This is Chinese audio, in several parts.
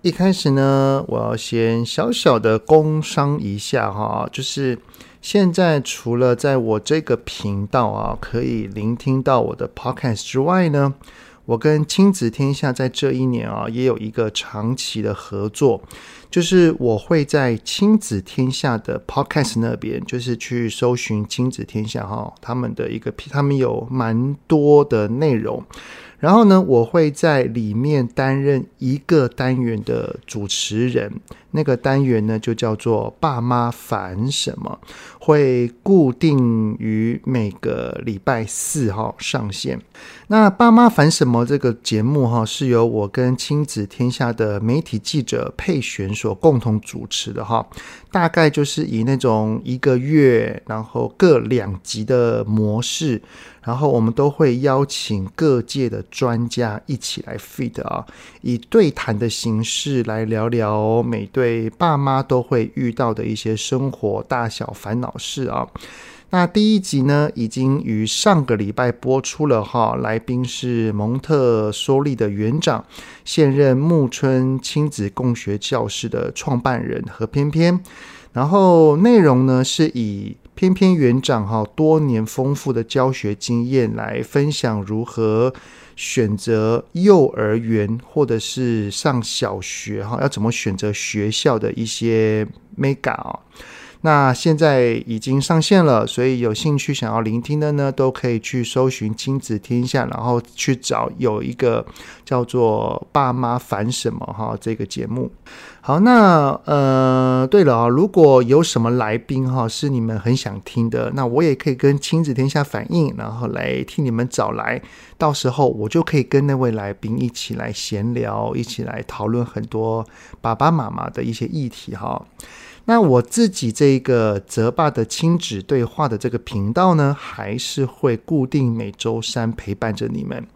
一开始呢，我要先小小的工商一下哈，就是现在除了在我这个频道啊，可以聆听到我的 podcast 之外呢，我跟亲子天下在这一年啊，也有一个长期的合作。就是我会在亲子天下的 podcast 那边，就是去搜寻亲子天下哈，他们的一个，他们有蛮多的内容。然后呢，我会在里面担任一个单元的主持人，那个单元呢就叫做“爸妈烦什么”，会固定于每个礼拜四号上线。那“爸妈烦什么”这个节目哈，是由我跟亲子天下的媒体记者佩璇所共同主持的哈，大概就是以那种一个月然后各两集的模式。然后我们都会邀请各界的专家一起来 feed 啊，以对谈的形式来聊聊每对爸妈都会遇到的一些生活大小烦恼事啊。那第一集呢，已经于上个礼拜播出了哈，来宾是蒙特梭利的园长，现任木村亲子共学教室的创办人何翩翩。然后内容呢是以偏偏园长哈多年丰富的教学经验来分享如何选择幼儿园或者是上小学哈要怎么选择学校的一些 mega 啊。那现在已经上线了，所以有兴趣想要聆听的呢，都可以去搜寻亲子天下，然后去找有一个叫做“爸妈烦什么”哈这个节目。好，那呃，对了啊，如果有什么来宾哈是你们很想听的，那我也可以跟亲子天下反映，然后来替你们找来，到时候我就可以跟那位来宾一起来闲聊，一起来讨论很多爸爸妈妈的一些议题哈。那我自己这个泽爸的亲子对话的这个频道呢，还是会固定每周三陪伴着你们。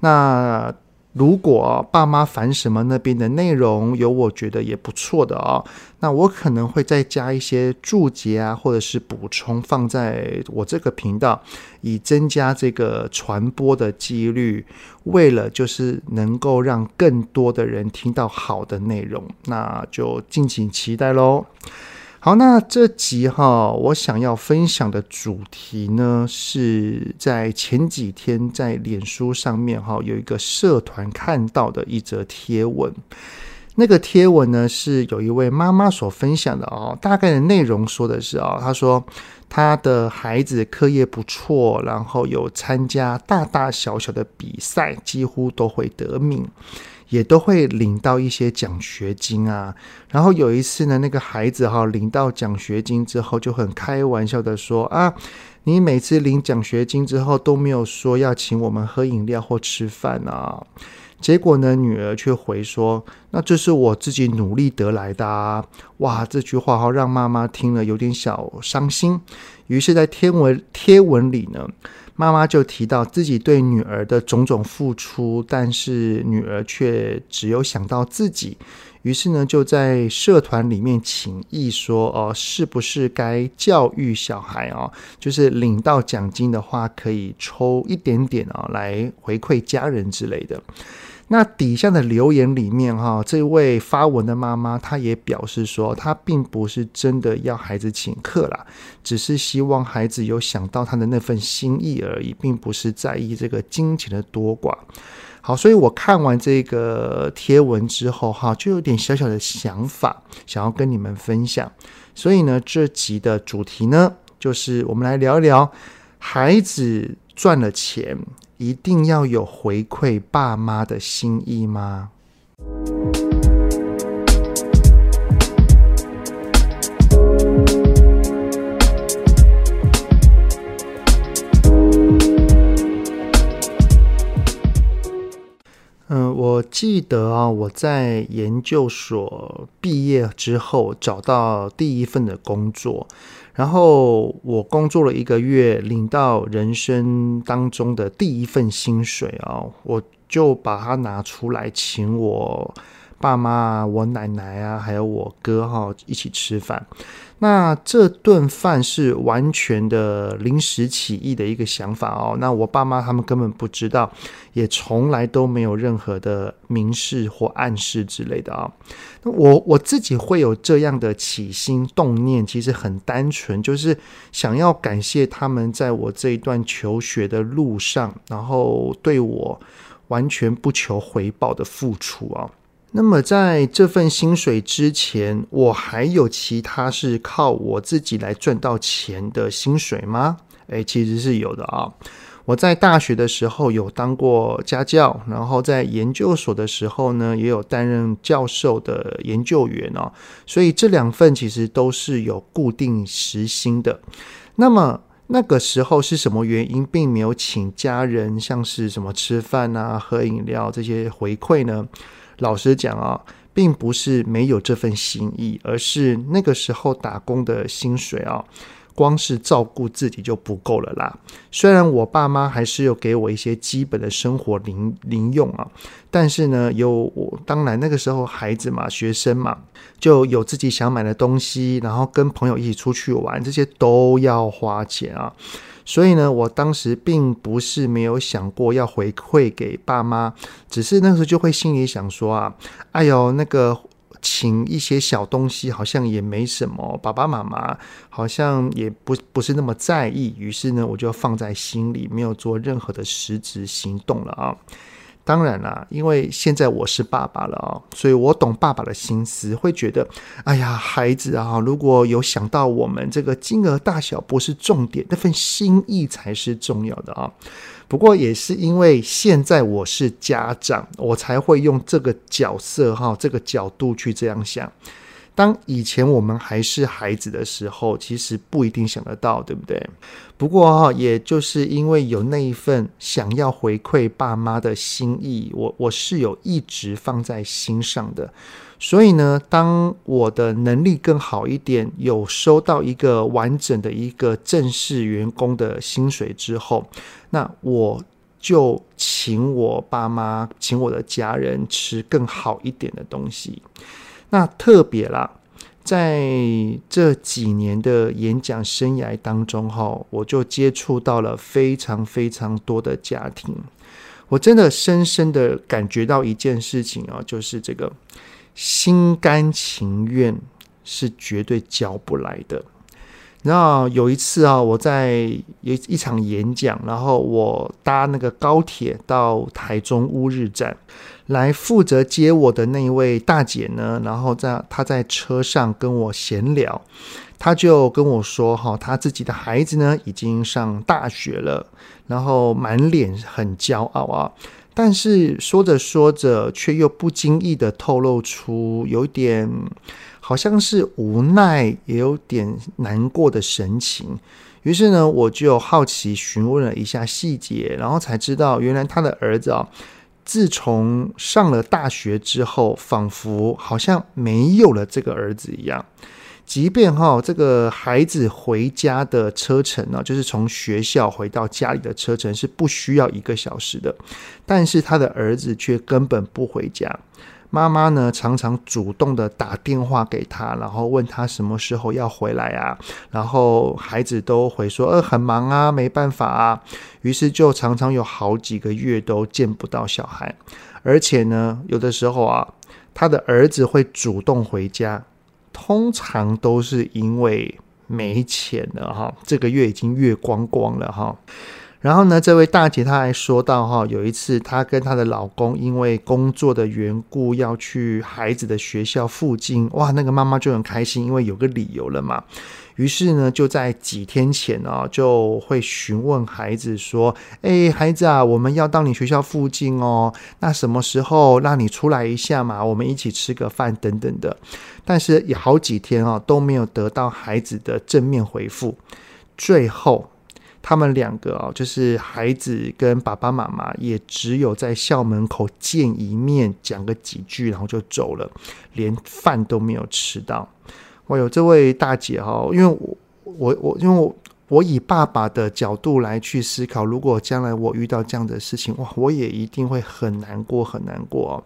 那如果爸妈烦什么那边的内容有我觉得也不错的哦，那我可能会再加一些注解啊，或者是补充放在我这个频道，以增加这个传播的几率。为了就是能够让更多的人听到好的内容，那就敬请期待喽。好，那这集哈，我想要分享的主题呢，是在前几天在脸书上面哈，有一个社团看到的一则贴文。那个贴文呢，是有一位妈妈所分享的哦，大概的内容说的是啊，她说她的孩子课业不错，然后有参加大大小小的比赛，几乎都会得名。也都会领到一些奖学金啊，然后有一次呢，那个孩子哈领到奖学金之后，就很开玩笑的说啊，你每次领奖学金之后都没有说要请我们喝饮料或吃饭啊。结果呢，女儿却回说，那这是我自己努力得来的啊。哇，这句话哈让妈妈听了有点小伤心，于是，在天文贴文里呢。妈妈就提到自己对女儿的种种付出，但是女儿却只有想到自己，于是呢，就在社团里面请意说：“哦，是不是该教育小孩哦？就是领到奖金的话，可以抽一点点哦，来回馈家人之类的。”那底下的留言里面，哈，这位发文的妈妈，她也表示说，她并不是真的要孩子请客啦，只是希望孩子有想到她的那份心意而已，并不是在意这个金钱的多寡。好，所以我看完这个贴文之后，哈，就有点小小的想法，想要跟你们分享。所以呢，这集的主题呢，就是我们来聊一聊孩子赚了钱。一定要有回馈爸妈的心意吗？我记得啊，我在研究所毕业之后找到第一份的工作，然后我工作了一个月，领到人生当中的第一份薪水啊，我就把它拿出来请我爸妈、我奶奶啊，还有我哥哈一起吃饭。那这顿饭是完全的临时起意的一个想法哦。那我爸妈他们根本不知道，也从来都没有任何的明示或暗示之类的啊。那我我自己会有这样的起心动念，其实很单纯，就是想要感谢他们在我这一段求学的路上，然后对我完全不求回报的付出啊。那么在这份薪水之前，我还有其他是靠我自己来赚到钱的薪水吗？诶，其实是有的啊。我在大学的时候有当过家教，然后在研究所的时候呢，也有担任教授的研究员哦。所以这两份其实都是有固定时薪的。那么那个时候是什么原因，并没有请家人像是什么吃饭啊、喝饮料这些回馈呢？老实讲啊，并不是没有这份心意，而是那个时候打工的薪水啊，光是照顾自己就不够了啦。虽然我爸妈还是有给我一些基本的生活零零用啊，但是呢，有我当然那个时候孩子嘛，学生嘛，就有自己想买的东西，然后跟朋友一起出去玩，这些都要花钱啊。所以呢，我当时并不是没有想过要回馈给爸妈，只是那时候就会心里想说啊，哎呦，那个请一些小东西好像也没什么，爸爸妈妈好像也不不是那么在意，于是呢，我就放在心里，没有做任何的实质行动了啊。当然啦，因为现在我是爸爸了啊，所以我懂爸爸的心思，会觉得，哎呀，孩子啊，如果有想到我们这个金额大小不是重点，那份心意才是重要的啊。不过也是因为现在我是家长，我才会用这个角色哈，这个角度去这样想。当以前我们还是孩子的时候，其实不一定想得到，对不对？不过哈，也就是因为有那一份想要回馈爸妈的心意，我我是有一直放在心上的。所以呢，当我的能力更好一点，有收到一个完整的一个正式员工的薪水之后，那我就请我爸妈，请我的家人吃更好一点的东西。那特别啦，在这几年的演讲生涯当中，哈，我就接触到了非常非常多的家庭，我真的深深的感觉到一件事情啊，就是这个心甘情愿是绝对教不来的。然后有一次啊，我在一一场演讲，然后我搭那个高铁到台中乌日站。来负责接我的那一位大姐呢，然后在她在车上跟我闲聊，她就跟我说哈，她自己的孩子呢已经上大学了，然后满脸很骄傲啊，但是说着说着却又不经意的透露出有点好像是无奈，也有点难过的神情。于是呢，我就好奇询问了一下细节，然后才知道原来他的儿子啊。自从上了大学之后，仿佛好像没有了这个儿子一样。即便哈，这个孩子回家的车程呢，就是从学校回到家里的车程是不需要一个小时的，但是他的儿子却根本不回家。妈妈呢，常常主动的打电话给他，然后问他什么时候要回来啊？然后孩子都回说：“呃，很忙啊，没办法啊。”于是就常常有好几个月都见不到小孩，而且呢，有的时候啊，他的儿子会主动回家，通常都是因为没钱了哈，这个月已经月光光了哈。然后呢，这位大姐她还说到哈，有一次她跟她的老公因为工作的缘故要去孩子的学校附近，哇，那个妈妈就很开心，因为有个理由了嘛。于是呢，就在几天前啊，就会询问孩子说：“哎，孩子啊，我们要到你学校附近哦，那什么时候让你出来一下嘛？我们一起吃个饭等等的。”但是也好几天啊，都没有得到孩子的正面回复。最后。他们两个啊，就是孩子跟爸爸妈妈，也只有在校门口见一面，讲个几句，然后就走了，连饭都没有吃到。我有这位大姐哈，因为我我我因为我我以爸爸的角度来去思考，如果将来我遇到这样的事情，哇，我也一定会很难过，很难过。哦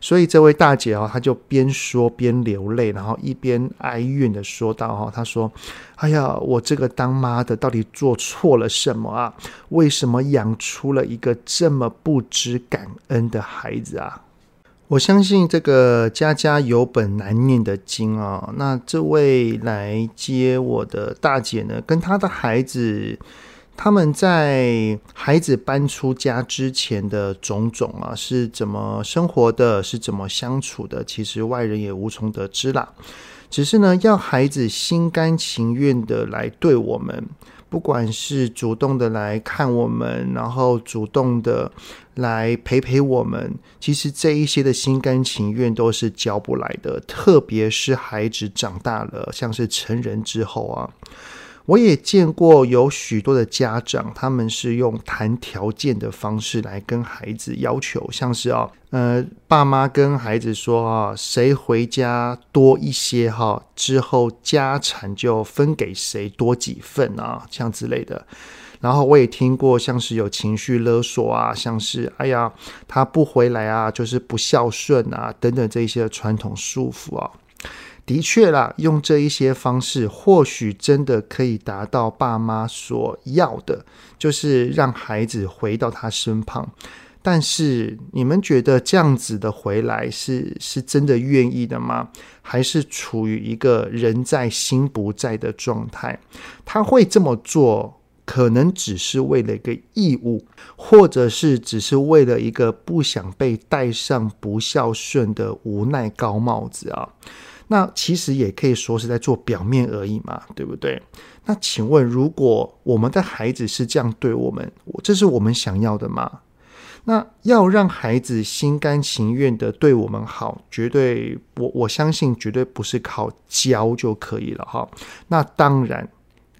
所以这位大姐哦，她就边说边流泪，然后一边哀怨的说道：“哈，她说，哎呀，我这个当妈的到底做错了什么啊？为什么养出了一个这么不知感恩的孩子啊？”我相信这个家家有本难念的经啊。那这位来接我的大姐呢，跟她的孩子。他们在孩子搬出家之前的种种啊，是怎么生活的，是怎么相处的，其实外人也无从得知啦。只是呢，要孩子心甘情愿的来对我们，不管是主动的来看我们，然后主动的来陪陪我们，其实这一些的心甘情愿都是教不来的。特别是孩子长大了，像是成人之后啊。我也见过有许多的家长，他们是用谈条件的方式来跟孩子要求，像是啊，呃，爸妈跟孩子说啊，谁回家多一些哈，之后家产就分给谁多几份啊，像之类的。然后我也听过像是有情绪勒索啊，像是哎呀，他不回来啊，就是不孝顺啊，等等这些传统束缚啊。的确啦，用这一些方式，或许真的可以达到爸妈所要的，就是让孩子回到他身旁。但是，你们觉得这样子的回来是是真的愿意的吗？还是处于一个人在心不在的状态？他会这么做，可能只是为了一个义务，或者是只是为了一个不想被戴上不孝顺的无奈高帽子啊。那其实也可以说是在做表面而已嘛，对不对？那请问，如果我们的孩子是这样对我们，这是我们想要的吗？那要让孩子心甘情愿的对我们好，绝对我我相信绝对不是靠教就可以了哈。那当然，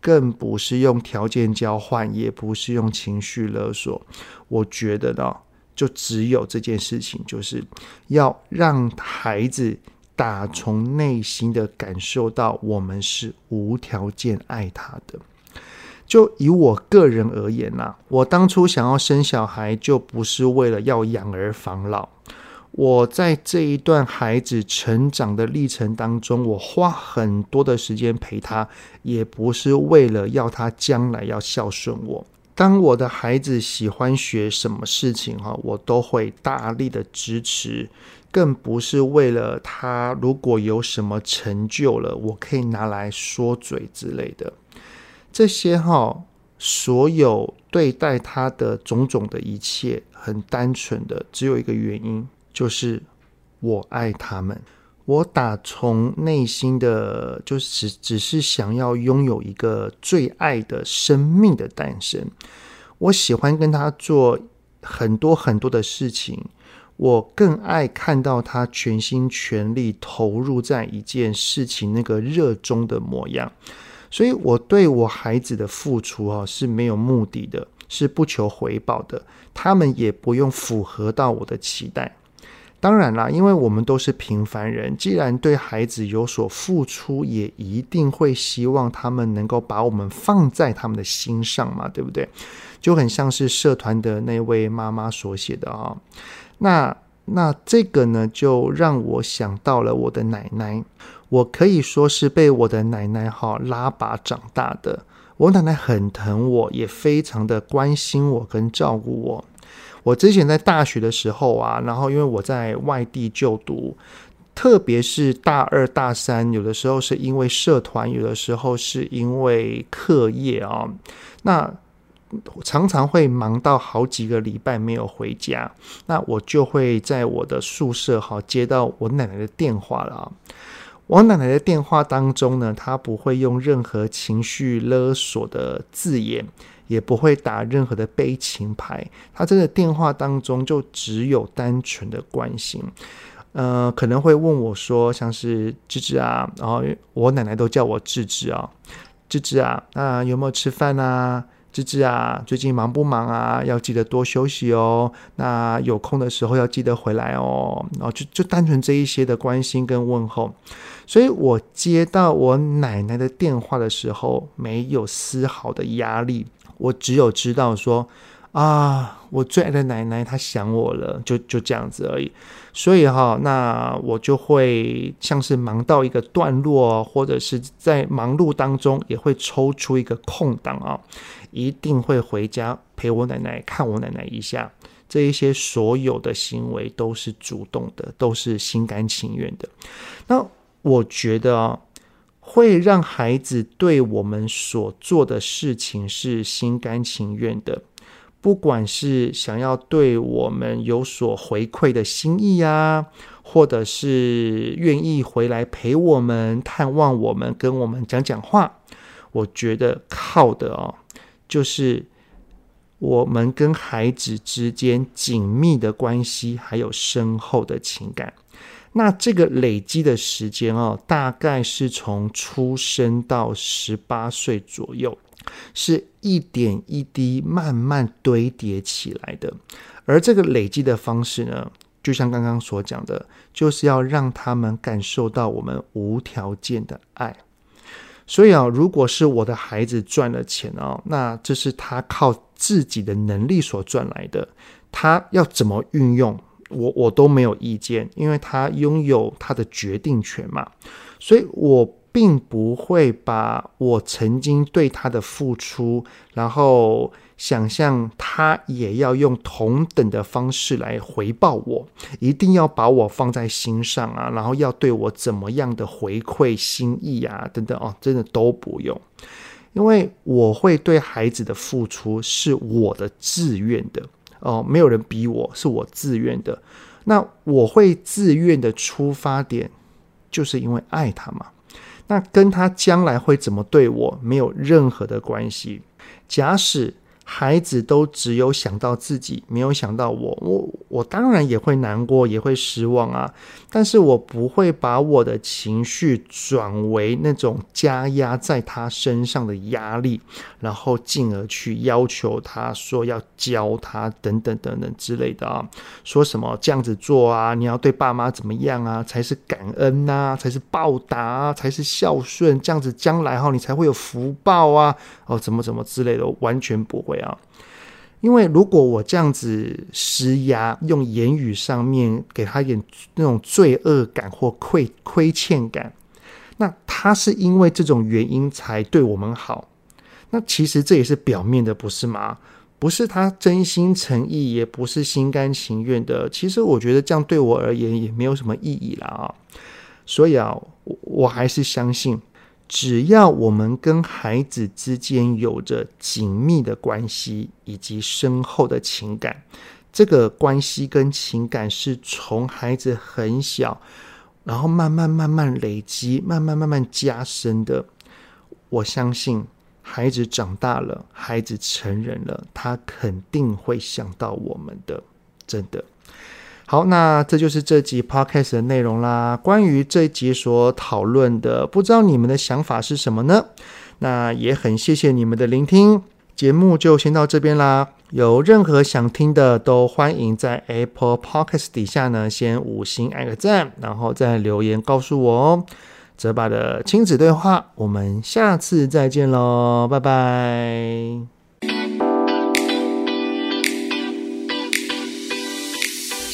更不是用条件交换，也不是用情绪勒索。我觉得呢，就只有这件事情，就是要让孩子。打从内心的感受到，我们是无条件爱他的。就以我个人而言呐，我当初想要生小孩，就不是为了要养儿防老。我在这一段孩子成长的历程当中，我花很多的时间陪他，也不是为了要他将来要孝顺我。当我的孩子喜欢学什么事情哈，我都会大力的支持。更不是为了他，如果有什么成就了，我可以拿来说嘴之类的。这些哈，所有对待他的种种的一切，很单纯的，只有一个原因，就是我爱他们。我打从内心的，就只只是想要拥有一个最爱的生命的诞生。我喜欢跟他做很多很多的事情。我更爱看到他全心全力投入在一件事情那个热衷的模样，所以我对我孩子的付出啊是没有目的的，是不求回报的，他们也不用符合到我的期待。当然啦，因为我们都是平凡人，既然对孩子有所付出，也一定会希望他们能够把我们放在他们的心上嘛，对不对？就很像是社团的那位妈妈所写的啊。那那这个呢，就让我想到了我的奶奶。我可以说是被我的奶奶哈拉拔长大的。我奶奶很疼我，也非常的关心我跟照顾我。我之前在大学的时候啊，然后因为我在外地就读，特别是大二大三，有的时候是因为社团，有的时候是因为课业啊，那。常常会忙到好几个礼拜没有回家，那我就会在我的宿舍哈接到我奶奶的电话了。我奶奶的电话当中呢，她不会用任何情绪勒索的字眼，也不会打任何的悲情牌，她真的电话当中就只有单纯的关心。呃，可能会问我说，像是芝芝啊，然后我奶奶都叫我芝芝啊，芝芝啊，那有没有吃饭啊？芝芝啊，最近忙不忙啊？要记得多休息哦。那有空的时候要记得回来哦。然后就就单纯这一些的关心跟问候。所以我接到我奶奶的电话的时候，没有丝毫的压力，我只有知道说。啊，我最爱的奶奶，她想我了，就就这样子而已。所以哈，那我就会像是忙到一个段落，或者是在忙碌当中，也会抽出一个空档啊，一定会回家陪我奶奶，看我奶奶一下。这一些所有的行为都是主动的，都是心甘情愿的。那我觉得啊，会让孩子对我们所做的事情是心甘情愿的。不管是想要对我们有所回馈的心意啊，或者是愿意回来陪我们、探望我们、跟我们讲讲话，我觉得靠的哦，就是我们跟孩子之间紧密的关系，还有深厚的情感。那这个累积的时间哦，大概是从出生到十八岁左右。是一点一滴慢慢堆叠起来的，而这个累积的方式呢，就像刚刚所讲的，就是要让他们感受到我们无条件的爱。所以啊，如果是我的孩子赚了钱哦，那这是他靠自己的能力所赚来的，他要怎么运用，我我都没有意见，因为他拥有他的决定权嘛。所以我。并不会把我曾经对他的付出，然后想象他也要用同等的方式来回报我，一定要把我放在心上啊，然后要对我怎么样的回馈心意啊，等等哦，真的都不用，因为我会对孩子的付出是我的自愿的哦，没有人逼我，是我自愿的。那我会自愿的出发点，就是因为爱他嘛。那跟他将来会怎么对我没有任何的关系。假使孩子都只有想到自己，没有想到我，我我当然也会难过，也会失望啊。但是我不会把我的情绪转为那种加压在他身上的压力，然后进而去要求他说要教他等等等等之类的啊。说什么这样子做啊，你要对爸妈怎么样啊，才是感恩呐、才是报答啊，才是孝顺，这样子将来哈你才会有福报啊。哦，怎么怎么之类的，完全不会。啊，因为如果我这样子施压，用言语上面给他一点那种罪恶感或亏亏欠感，那他是因为这种原因才对我们好，那其实这也是表面的，不是吗？不是他真心诚意，也不是心甘情愿的。其实我觉得这样对我而言也没有什么意义了啊。所以啊，我我还是相信。只要我们跟孩子之间有着紧密的关系以及深厚的情感，这个关系跟情感是从孩子很小，然后慢慢慢慢累积，慢慢慢慢加深的。我相信孩子长大了，孩子成人了，他肯定会想到我们的，真的。好，那这就是这集 podcast 的内容啦。关于这集所讨论的，不知道你们的想法是什么呢？那也很谢谢你们的聆听，节目就先到这边啦。有任何想听的，都欢迎在 Apple Podcast 底下呢，先五星按个赞，然后再留言告诉我哦。泽爸的亲子对话，我们下次再见喽，拜拜。